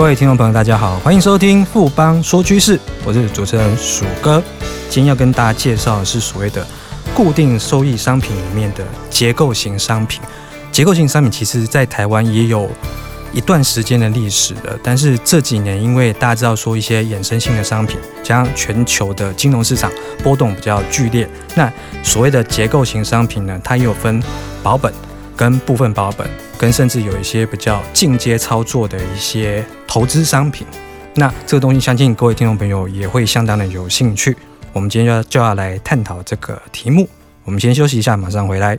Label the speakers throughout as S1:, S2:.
S1: 各位听众朋友，大家好，欢迎收听富邦说趋势，我是主持人鼠哥。今天要跟大家介绍的是所谓的固定收益商品里面的结构型商品。结构型商品其实在台湾也有一段时间的历史的，但是这几年因为大家知道说一些衍生性的商品，加上全球的金融市场波动比较剧烈，那所谓的结构型商品呢，它也有分保本跟部分保本，跟甚至有一些比较进阶操作的一些投资商品。那这个东西相信各位听众朋友也会相当的有兴趣。我们今天就要就要来探讨这个题目。我们先休息一下，马上回来。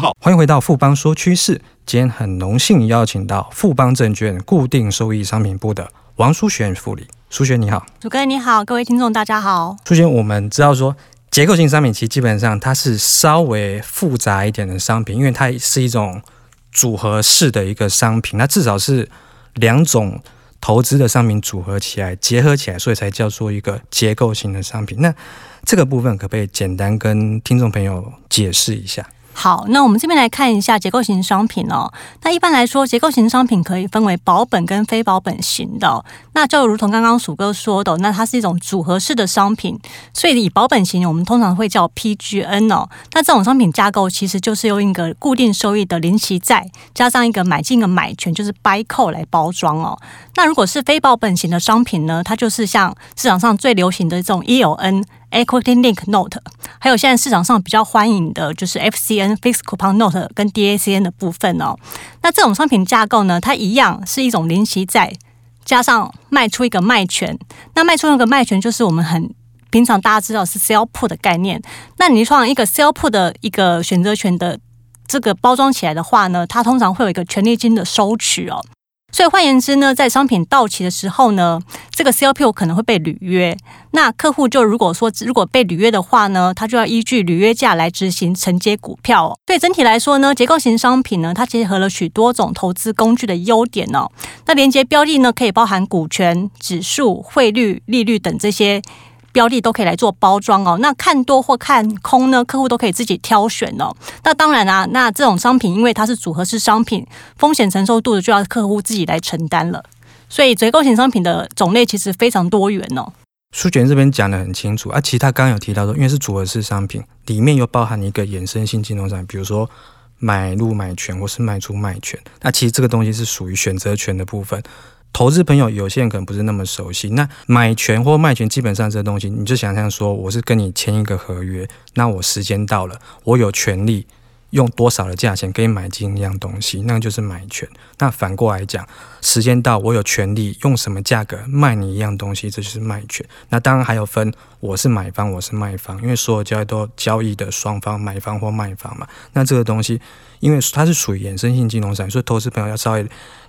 S2: 号。
S1: 欢迎回到富邦说趋势，今天很荣幸邀请到富邦证券固定收益商品部的王淑璇副理。淑璇你好，
S3: 主哥你好，各位听众大家好。
S1: 淑璇，我们知道说结构性商品其实基本上它是稍微复杂一点的商品，因为它是一种组合式的一个商品，那至少是两种投资的商品组合起来结合起来，所以才叫做一个结构性的商品。那这个部分可不可以简单跟听众朋友解释一下？
S3: 好，那我们这边来看一下结构型商品哦。那一般来说，结构型商品可以分为保本跟非保本型的。那就如同刚刚鼠哥说的，那它是一种组合式的商品，所以以保本型，我们通常会叫 PGN 哦。那这种商品架构其实就是用一个固定收益的零息债，加上一个买进的买权，就是 buy call 来包装哦。那如果是非保本型的商品呢，它就是像市场上最流行的这种 ELN。Equity Link Note，还有现在市场上比较欢迎的就是 FCN Fixed Coupon Note 跟 DACN 的部分哦。那这种商品架构呢，它一样是一种零息债，加上卖出一个卖权。那卖出那个卖权就是我们很平常大家知道是 Sell Put 的概念。那你创一个 Sell Put 的一个选择权的这个包装起来的话呢，它通常会有一个权利金的收取哦。所以换言之呢，在商品到期的时候呢，这个 CLP 可能会被履约。那客户就如果说如果被履约的话呢，他就要依据履约价来执行承接股票。所以整体来说呢，结构型商品呢，它结合了许多种投资工具的优点哦。那连接标的呢，可以包含股权、指数、汇率、利率等这些。标的都可以来做包装哦，那看多或看空呢，客户都可以自己挑选哦。那当然啊，那这种商品因为它是组合式商品，风险承受度的就要客户自己来承担了。所以结构型商品的种类其实非常多元哦。
S1: 书璇这边讲得很清楚啊，其实他刚刚有提到说，因为是组合式商品，里面又包含一个衍生性金融商品，比如说买入买权或是卖出卖权，那其实这个东西是属于选择权的部分。投资朋友有些人可能不是那么熟悉，那买权或卖权基本上这个东西，你就想象说，我是跟你签一个合约，那我时间到了，我有权利用多少的价钱可以买进一样东西，那就是买权。那反过来讲，时间到，我有权利用什么价格卖你一样东西，这就是卖权。那当然还有分，我是买方，我是卖方，因为所有交易都交易的双方，买方或卖方嘛。那这个东西，因为它是属于衍生性金融产品，所以投资朋友要稍微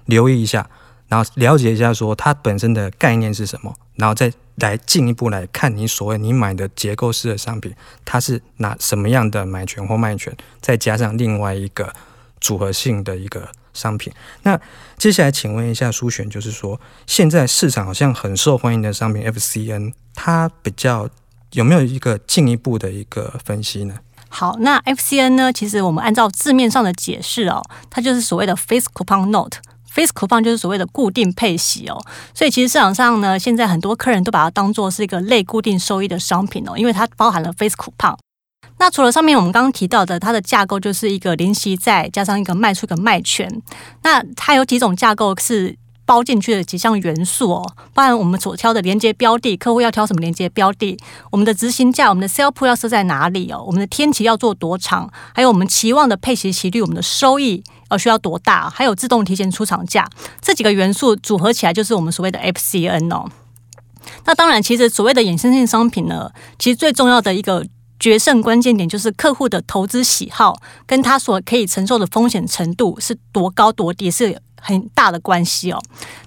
S1: 留意一下。然后了解一下，说它本身的概念是什么，然后再来进一步来看你所谓你买的结构式的商品，它是拿什么样的买权或卖权，再加上另外一个组合性的一个商品。那接下来请问一下苏璇，就是说现在市场好像很受欢迎的商品 FCN，它比较有没有一个进一步的一个分析呢？
S3: 好，那 FCN 呢，其实我们按照字面上的解释哦，它就是所谓的 Face Coupon Note。Fixed Coupon 就是所谓的固定配息哦，所以其实市场上呢，现在很多客人都把它当做是一个类固定收益的商品哦，因为它包含了 Fixed Coupon。那除了上面我们刚刚提到的，它的架构就是一个零息债加上一个卖出一个卖权。那它有几种架构是包进去的几项元素哦，包含我们所挑的连接标的，客户要挑什么连接标的，我们的执行价，我们的 Sell p u 要设在哪里哦，我们的天期要做多长，还有我们期望的配息期率，我们的收益。呃，需要多大？还有自动提前出厂价，这几个元素组合起来就是我们所谓的 FCN 哦。那当然，其实所谓的衍生性商品呢，其实最重要的一个决胜关键点就是客户的投资喜好跟他所可以承受的风险程度是多高多低是很大的关系哦。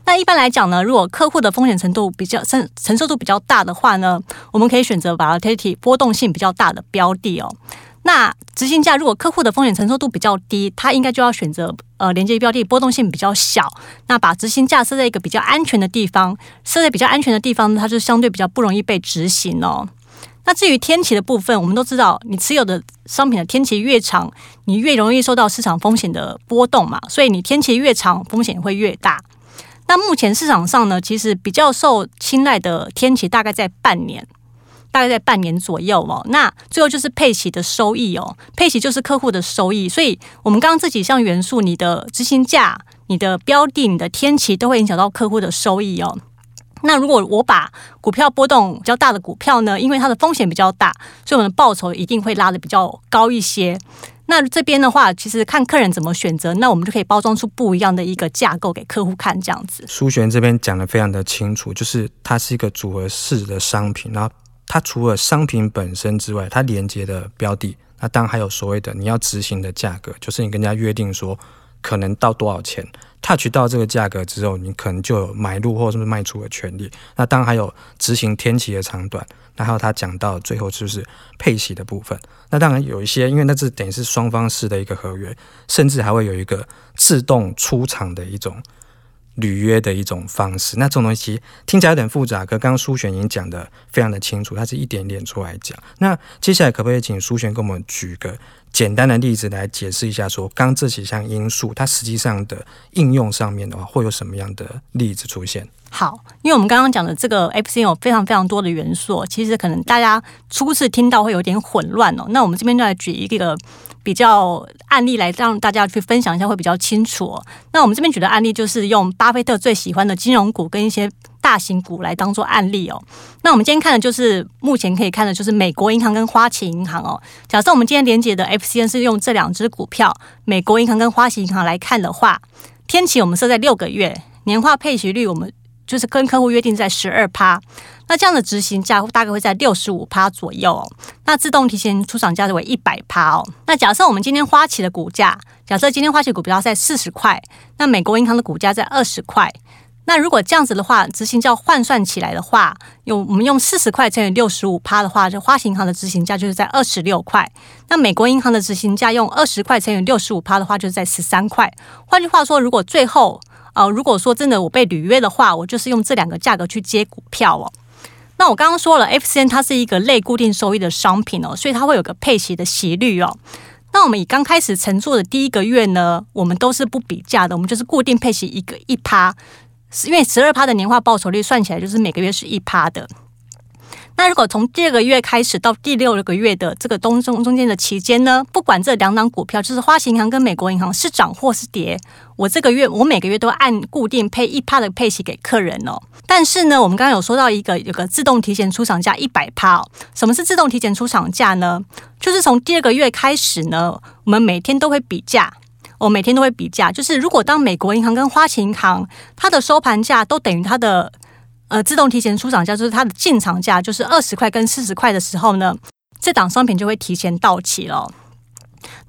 S3: 那一般来讲呢，如果客户的风险程度比较承承受度比较大的话呢，我们可以选择 volatility 波动性比较大的标的哦。那执行价如果客户的风险承受度比较低，他应该就要选择呃连接标的波动性比较小。那把执行价设在一个比较安全的地方，设在比较安全的地方，它就相对比较不容易被执行哦。那至于天期的部分，我们都知道，你持有的商品的天期越长，你越容易受到市场风险的波动嘛，所以你天期越长，风险会越大。那目前市场上呢，其实比较受青睐的天期大概在半年，大概在半年左右哦。那最后就是配息的收益哦，配息就是客户的收益。所以我们刚刚这几项元素，你的执行价、你的标的、你的天期，都会影响到客户的收益哦。那如果我把股票波动比较大的股票呢，因为它的风险比较大，所以我们的报酬一定会拉得比较高一些。那这边的话，其实看客人怎么选择，那我们就可以包装出不一样的一个架构给客户看，这样子。
S1: 苏璇这边讲得非常的清楚，就是它是一个组合式的商品，然后它除了商品本身之外，它连接的标的，那当然还有所谓的你要执行的价格，就是你跟人家约定说可能到多少钱。touch 到这个价格之后，你可能就有买入或者是卖出的权利。那当然还有执行天期的长短，那还有他讲到最后就是配息的部分。那当然有一些，因为那是等于是双方式的一个合约，甚至还会有一个自动出场的一种履约的一种方式。那这种东西听起来有点复杂，可刚刚苏璇已经讲得非常的清楚，他是一点点出来讲。那接下来可不可以请苏璇给我们举个？简单的例子来解释一下说，刚这几项因素，它实际上的应用上面的话，会有什么样的例子出现？
S3: 好，因为我们刚刚讲的这个 F C 有非常非常多的元素，其实可能大家初次听到会有点混乱哦。那我们这边就来举一个比较案例来让大家去分享一下，会比较清楚哦。那我们这边举的案例就是用巴菲特最喜欢的金融股跟一些。大型股来当做案例哦，那我们今天看的就是目前可以看的就是美国银行跟花旗银行哦。假设我们今天连结的 FCN 是用这两只股票，美国银行跟花旗银行来看的话，天期我们设在六个月，年化配息率我们就是跟客户约定在十二趴，那这样的执行价大概会在六十五趴左右哦。那自动提前出厂价为一百趴哦。那假设我们今天花旗的股价，假设今天花旗股票在四十块，那美国银行的股价在二十块。那如果这样子的话，执行价换算起来的话，用我们用四十块乘以六十五趴的话，就花旗银行的执行价就是在二十六块。那美国银行的执行价用二十块乘以六十五趴的话，就是在十三块。换句话说，如果最后呃，如果说真的我被履约的话，我就是用这两个价格去接股票哦。那我刚刚说了，FCN 它是一个类固定收益的商品哦，所以它会有个配息的息率哦。那我们以刚开始乘坐的第一个月呢，我们都是不比价的，我们就是固定配息一个一趴。因为十二趴的年化报酬率算起来就是每个月是一趴的。那如果从第二个月开始到第六个月的这个中中中间的期间呢，不管这两档股票就是花旗银行跟美国银行是涨或是跌，我这个月我每个月都按固定配一趴的配息给客人哦。但是呢，我们刚刚有说到一个有个自动提前出厂价一百趴。什么是自动提前出厂价呢？就是从第二个月开始呢，我们每天都会比价。我每天都会比价，就是如果当美国银行跟花旗银行它的收盘价都等于它的呃自动提前出场价，就是它的进场价，就是二十块跟四十块的时候呢，这档商品就会提前到期了。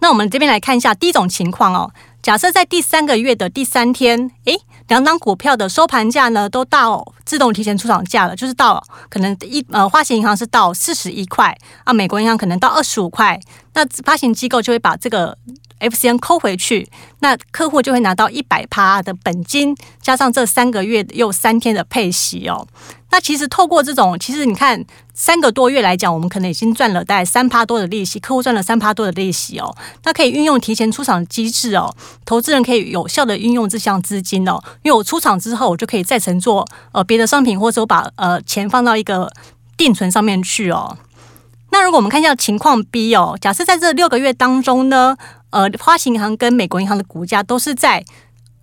S3: 那我们这边来看一下第一种情况哦，假设在第三个月的第三天，诶，两档股票的收盘价呢都到自动提前出场价了，就是到可能一呃花旗银行是到四十一块啊，美国银行可能到二十五块，那发行机构就会把这个。FCN 扣回去，那客户就会拿到一百趴的本金，加上这三个月又三天的配息哦。那其实透过这种，其实你看三个多月来讲，我们可能已经赚了大概三趴多的利息，客户赚了三趴多的利息哦。那可以运用提前出场机制哦，投资人可以有效的运用这项资金哦，因为我出场之后，我就可以再乘坐呃别的商品，或者我把呃钱放到一个定存上面去哦。那如果我们看一下情况 B 哦，假设在这六个月当中呢。呃，花旗银行跟美国银行的股价都是在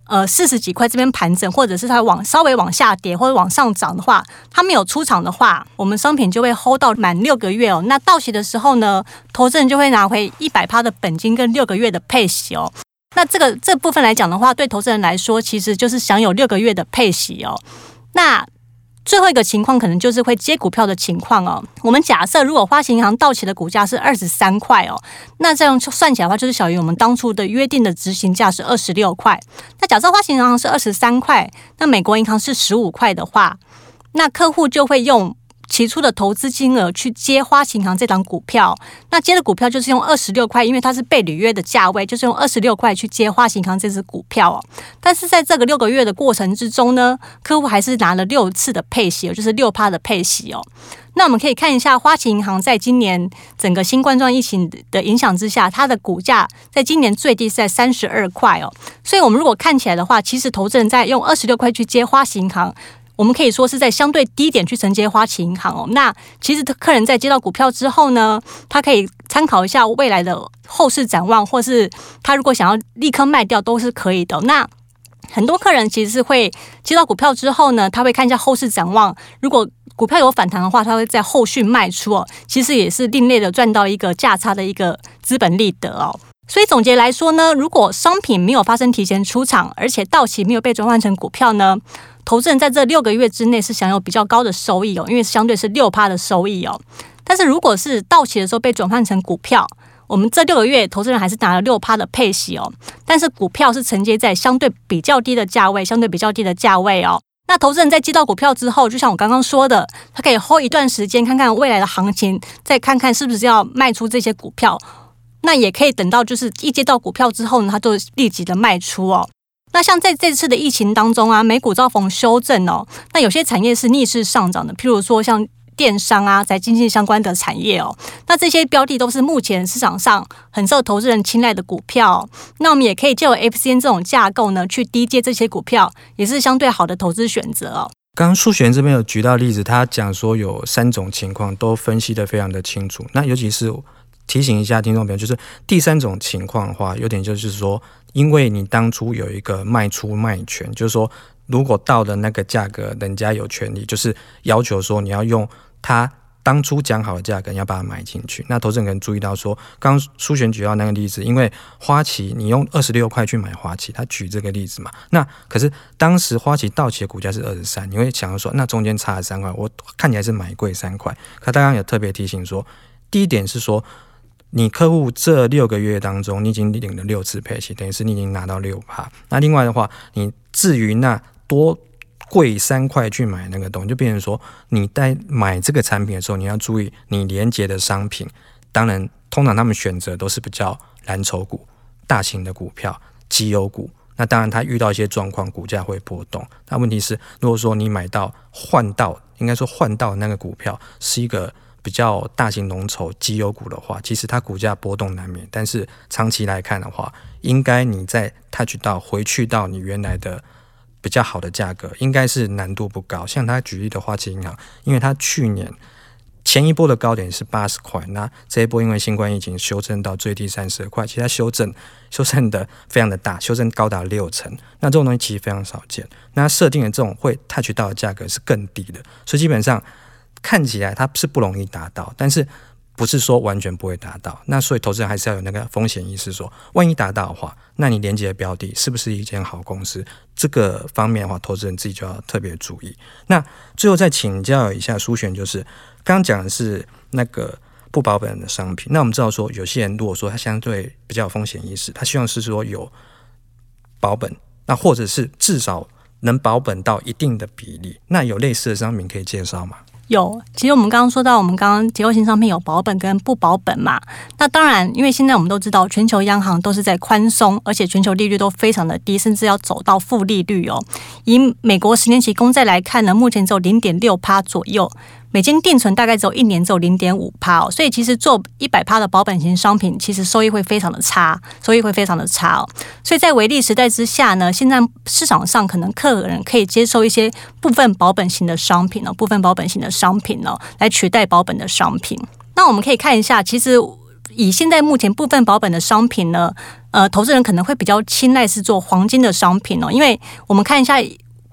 S3: 呃四十几块这边盘整，或者是它往稍微往下跌或者往上涨的话，它没有出场的话，我们商品就会 hold 到满六个月哦。那到期的时候呢，投资人就会拿回一百趴的本金跟六个月的配息哦。那这个这部分来讲的话，对投资人来说，其实就是享有六个月的配息哦。那最后一个情况可能就是会接股票的情况哦。我们假设如果花旗银行到期的股价是二十三块哦，那这样算起来的话，就是小于我们当初的约定的执行价是二十六块。那假设花旗银行是二十三块，那美国银行是十五块的话，那客户就会用。起初的投资金额去接花旗银行这档股票，那接的股票就是用二十六块，因为它是被履约的价位，就是用二十六块去接花旗银行这支股票哦。但是在这个六个月的过程之中呢，客户还是拿了六次的配息，就是六趴的配息哦。那我们可以看一下花旗银行在今年整个新冠状疫情的影响之下，它的股价在今年最低是在三十二块哦。所以我们如果看起来的话，其实投资人在用二十六块去接花旗银行。我们可以说是在相对低点去承接花旗银行哦。那其实客人在接到股票之后呢，他可以参考一下未来的后市展望，或是他如果想要立刻卖掉都是可以的。那很多客人其实是会接到股票之后呢，他会看一下后市展望，如果股票有反弹的话，他会在后续卖出哦。其实也是另类的赚到一个价差的一个资本利得哦。所以总结来说呢，如果商品没有发生提前出场，而且到期没有被转换成股票呢，投资人在这六个月之内是享有比较高的收益哦，因为相对是六趴的收益哦。但是如果是到期的时候被转换成股票，我们这六个月投资人还是拿了六趴的配息哦。但是股票是承接在相对比较低的价位，相对比较低的价位哦。那投资人在接到股票之后，就像我刚刚说的，他可以 hold 一段时间，看看未来的行情，再看看是不是要卖出这些股票。那也可以等到就是一接到股票之后呢，他就立即的卖出哦。那像在这次的疫情当中啊，美股遭逢修正哦，那有些产业是逆势上涨的，譬如说像电商啊，在经济相关的产业哦，那这些标的都是目前市场上很受投资人青睐的股票。那我们也可以借由 FCN 这种架构呢，去低接这些股票，也是相对好的投资选择哦。
S1: 刚刚苏璇这边有举到例子，他讲说有三种情况都分析的非常的清楚。那尤其是提醒一下听众朋友，就是第三种情况的话，有点就是说。因为你当初有一个卖出卖权，就是说，如果到的那个价格，人家有权利，就是要求说你要用他当初讲好的价格，你要把它买进去。那投资人可能注意到说，刚刚苏璇举到那个例子，因为花旗你用二十六块去买花旗，他举这个例子嘛。那可是当时花旗到期的股价是二十三，你会想要说，那中间差了三块，我看起来是买贵三块。可他刚刚有特别提醒说，第一点是说。你客户这六个月当中，你已经领了六次配息，等于是你已经拿到六趴。那另外的话，你至于那多贵三块去买那个东西，就变成说你在买这个产品的时候，你要注意你连接的商品。当然，通常他们选择都是比较蓝筹股、大型的股票、绩优股。那当然，它遇到一些状况，股价会波动。那问题是，如果说你买到换到，应该说换到那个股票是一个。比较大型龙头绩优股的话，其实它股价波动难免，但是长期来看的话，应该你再 touch 到回去到你原来的比较好的价格，应该是难度不高。像他举例的花旗银行，因为它去年前一波的高点是八十块，那这一波因为新冠疫情修正到最低三十块，其实它修正修正的非常的大，修正高达六成。那这种东西其实非常少见，那设定的这种会 touch 到的价格是更低的，所以基本上。看起来它是不容易达到，但是不是说完全不会达到。那所以投资人还是要有那个风险意识说，万一达到的话，那你连接的标的是不是一间好公司？这个方面的话，投资人自己就要特别注意。那最后再请教一下苏璇，就是刚刚讲的是那个不保本的商品。那我们知道说，有些人如果说他相对比较有风险意识，他希望是说有保本，那或者是至少能保本到一定的比例。那有类似的商品可以介绍吗？
S3: 有，其实我们刚刚说到，我们刚刚结构性商品有保本跟不保本嘛。那当然，因为现在我们都知道，全球央行都是在宽松，而且全球利率都非常的低，甚至要走到负利率哦。以美国十年期公债来看呢，目前只有零点六趴左右。美金定存大概只有一年只有零点五趴哦，所以其实做一百趴的保本型商品，其实收益会非常的差，收益会非常的差哦。所以在微利时代之下呢，现在市场上可能客人可以接受一些部分保本型的商品哦，部分保本型的商品哦，来取代保本的商品。那我们可以看一下，其实以现在目前部分保本的商品呢，呃，投资人可能会比较青睐是做黄金的商品哦，因为我们看一下。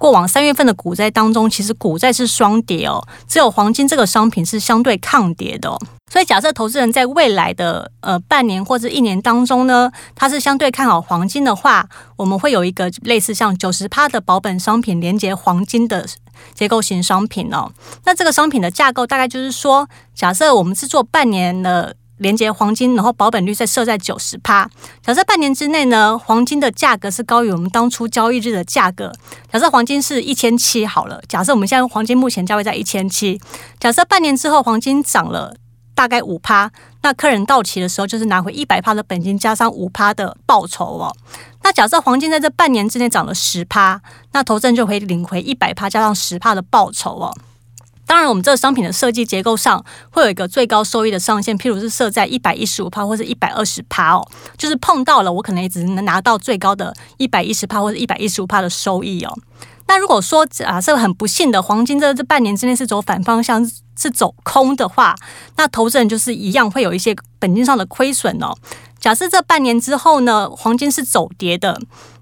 S3: 过往三月份的股债当中，其实股债是双跌哦，只有黄金这个商品是相对抗跌的。所以假设投资人在未来的呃半年或者一年当中呢，他是相对看好黄金的话，我们会有一个类似像九十趴的保本商品连接黄金的结构型商品哦。那这个商品的架构大概就是说，假设我们是做半年的。连接黄金，然后保本率再设在九十趴。假设半年之内呢，黄金的价格是高于我们当初交易日的价格。假设黄金是一千七好了，假设我们现在黄金目前价位在一千七。假设半年之后黄金涨了大概五趴，那客人到期的时候就是拿回一百趴的本金加上五趴的报酬哦。那假设黄金在这半年之内涨了十趴，那投资人就会领回一百趴加上十趴的报酬哦。当然，我们这个商品的设计结构上会有一个最高收益的上限，譬如是设在一百一十五趴或者一百二十趴哦，就是碰到了，我可能也只能拿到最高的一百一十趴或者一百一十五趴的收益哦。那如果说啊，这个很不幸的黄金在这半年之内是走反方向，是走空的话，那投资人就是一样会有一些本金上的亏损哦。假设这半年之后呢，黄金是走跌的，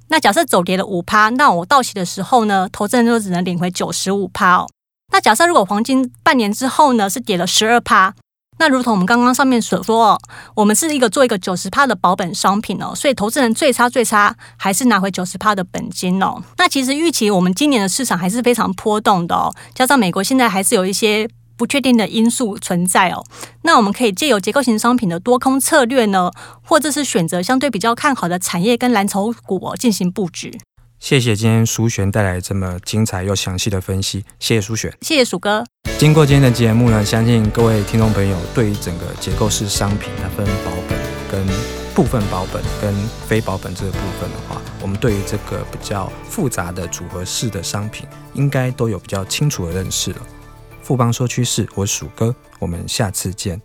S3: 那假设走跌了五趴，那我到期的时候呢，投资人就只能领回九十五趴哦。那假设如果黄金半年之后呢，是跌了十二趴，那如同我们刚刚上面所说，我们是一个做一个九十趴的保本商品哦，所以投资人最差最差还是拿回九十趴的本金哦。那其实预期我们今年的市场还是非常波动的哦，加上美国现在还是有一些不确定的因素存在哦，那我们可以借由结构型商品的多空策略呢，或者是选择相对比较看好的产业跟蓝筹股进行布局。
S1: 谢谢今天舒璇带来这么精彩又详细的分析，谢谢舒璇，
S3: 谢谢鼠哥。
S1: 经过今天的节目呢，相信各位听众朋友对于整个结构式商品它分保本跟部分保本跟非保本这个部分的话，我们对于这个比较复杂的组合式的商品，应该都有比较清楚的认识了。富邦说趋势，我是鼠哥，我们下次见。